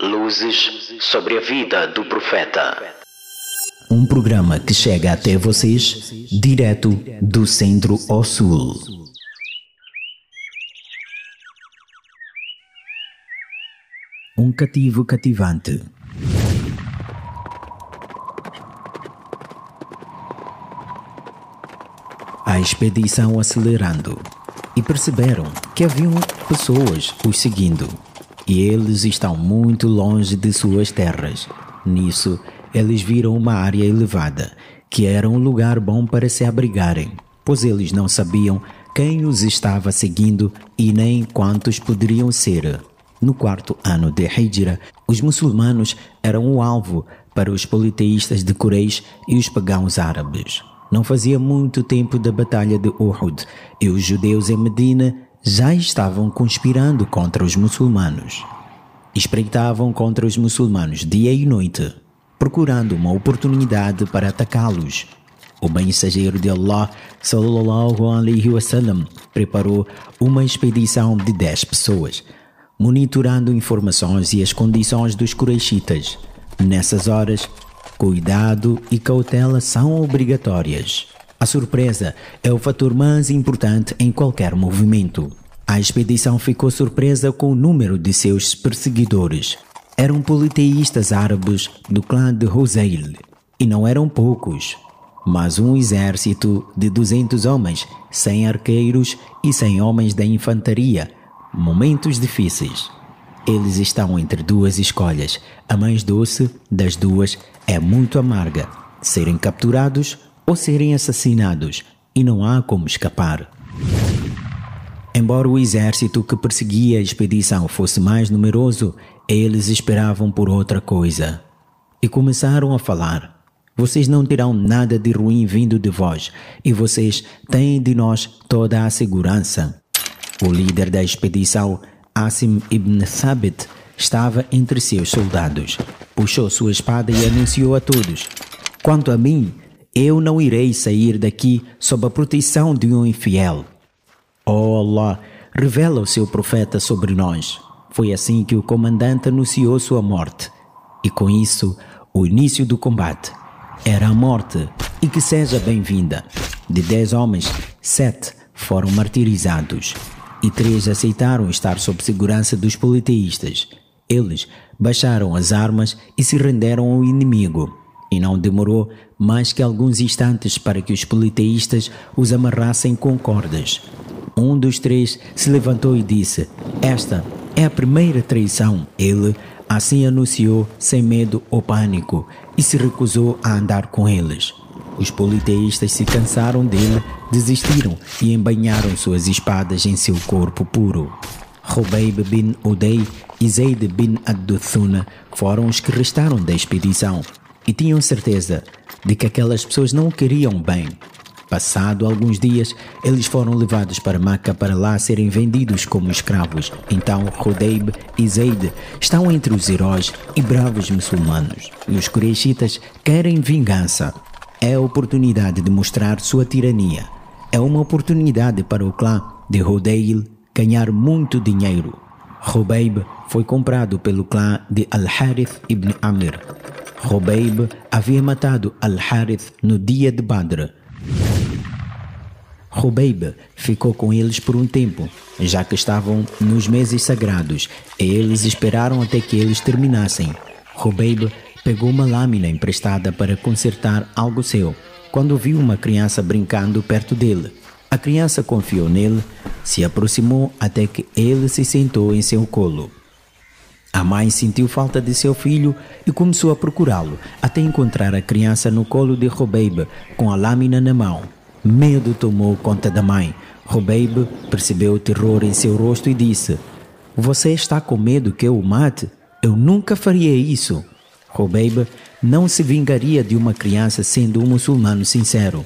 Luzes sobre a vida do profeta. Um programa que chega até vocês direto do centro ao sul. Um cativo cativante. A expedição acelerando e perceberam que haviam pessoas os seguindo e eles estão muito longe de suas terras. Nisso, eles viram uma área elevada, que era um lugar bom para se abrigarem, pois eles não sabiam quem os estava seguindo e nem quantos poderiam ser. No quarto ano de Hijra, os muçulmanos eram o alvo para os politeístas de Quraysh e os pagãos árabes. Não fazia muito tempo da Batalha de Uhud e os judeus em Medina já estavam conspirando contra os muçulmanos. Espreitavam contra os muçulmanos dia e noite, procurando uma oportunidade para atacá-los. O mensageiro de Allah, sallallahu alaihi wasallam, preparou uma expedição de 10 pessoas, monitorando informações e as condições dos Quraishitas. Nessas horas, cuidado e cautela são obrigatórias. A surpresa é o fator mais importante em qualquer movimento. A expedição ficou surpresa com o número de seus perseguidores. Eram politeístas árabes do clã de Hoseil, e não eram poucos, mas um exército de 200 homens, 100 arqueiros e 100 homens da infantaria. Momentos difíceis. Eles estão entre duas escolhas. A mais doce das duas é muito amarga: serem capturados ou serem assassinados, e não há como escapar. Embora o exército que perseguia a expedição fosse mais numeroso, eles esperavam por outra coisa. E começaram a falar: Vocês não terão nada de ruim vindo de vós, e vocês têm de nós toda a segurança. O líder da expedição, Asim ibn Thabit, estava entre seus soldados. Puxou sua espada e anunciou a todos: Quanto a mim, eu não irei sair daqui sob a proteção de um infiel. Oh Allah, revela o seu profeta sobre nós. Foi assim que o comandante anunciou sua morte. E com isso, o início do combate. Era a morte, e que seja bem-vinda. De dez homens, sete foram martirizados, e três aceitaram estar sob segurança dos politeístas. Eles baixaram as armas e se renderam ao inimigo. E não demorou mais que alguns instantes para que os politeístas os amarrassem com cordas. Um dos três se levantou e disse: Esta é a primeira traição. Ele assim anunciou, sem medo ou pânico, e se recusou a andar com eles. Os politeístas se cansaram dele, desistiram e embanharam suas espadas em seu corpo puro. Rubeib bin Udei e Zaid bin Ad-Duthuna foram os que restaram da expedição e tinham certeza de que aquelas pessoas não o queriam bem. Passado alguns dias, eles foram levados para Maca para lá serem vendidos como escravos. Então, Rodeib e Zaid estão entre os heróis e bravos muçulmanos. E os Quraishitas querem vingança. É a oportunidade de mostrar sua tirania. É uma oportunidade para o clã de Rodeil ganhar muito dinheiro. Robeib foi comprado pelo clã de Al-Harith ibn Amir. Robeib havia matado Al-Harith no dia de Badr. Robeib ficou com eles por um tempo, já que estavam nos meses sagrados, e eles esperaram até que eles terminassem. Robeib pegou uma lâmina emprestada para consertar algo seu, quando viu uma criança brincando perto dele. A criança confiou nele, se aproximou até que ele se sentou em seu colo. A mãe sentiu falta de seu filho e começou a procurá-lo, até encontrar a criança no colo de Robeib, com a lâmina na mão. Medo tomou conta da mãe. Robeib percebeu o terror em seu rosto e disse: Você está com medo que eu o mate? Eu nunca faria isso. Robeib não se vingaria de uma criança sendo um muçulmano sincero.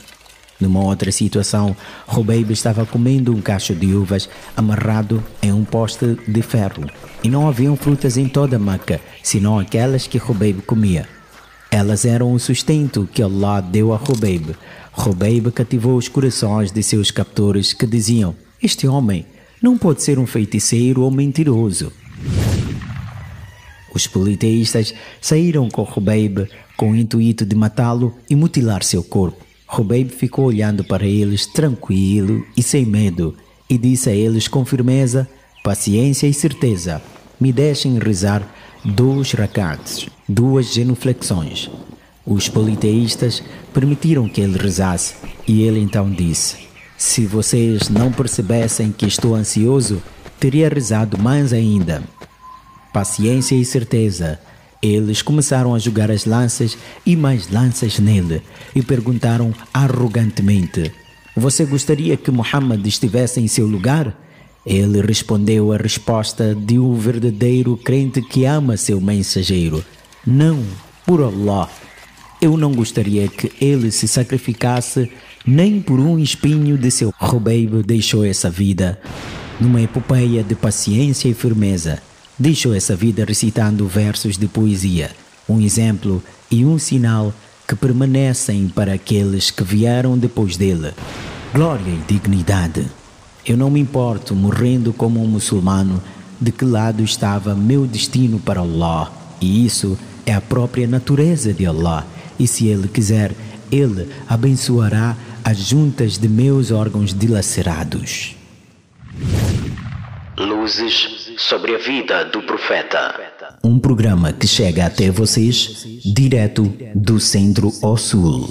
Numa outra situação, Robeib estava comendo um cacho de uvas amarrado em um poste de ferro e não haviam frutas em toda Meca, senão aquelas que Robeib comia. Elas eram o sustento que Allah deu a Robeib. Robeib cativou os corações de seus captores que diziam: Este homem não pode ser um feiticeiro ou mentiroso. Os politeístas saíram com Rubeib com o intuito de matá-lo e mutilar seu corpo. Rubeib ficou olhando para eles tranquilo e sem medo e disse a eles com firmeza, paciência e certeza: Me deixem rezar dois rakats, duas genuflexões. Os politeístas permitiram que ele rezasse e ele então disse: Se vocês não percebessem que estou ansioso, teria rezado mais ainda paciência e certeza. Eles começaram a jogar as lanças e mais lanças nele e perguntaram arrogantemente: Você gostaria que Muhammad estivesse em seu lugar? Ele respondeu a resposta de um verdadeiro crente que ama seu mensageiro: Não, por Allah. Eu não gostaria que ele se sacrificasse nem por um espinho de seu Rubeib deixou essa vida numa epopeia de paciência e firmeza deixou essa vida recitando versos de poesia, um exemplo e um sinal que permanecem para aqueles que vieram depois dele. Glória e dignidade. Eu não me importo, morrendo como um muçulmano, de que lado estava meu destino para Allah. E isso é a própria natureza de Allah. E se Ele quiser, Ele abençoará as juntas de meus órgãos dilacerados. Luzes sobre a vida do profeta. Um programa que chega até vocês direto do centro ao sul.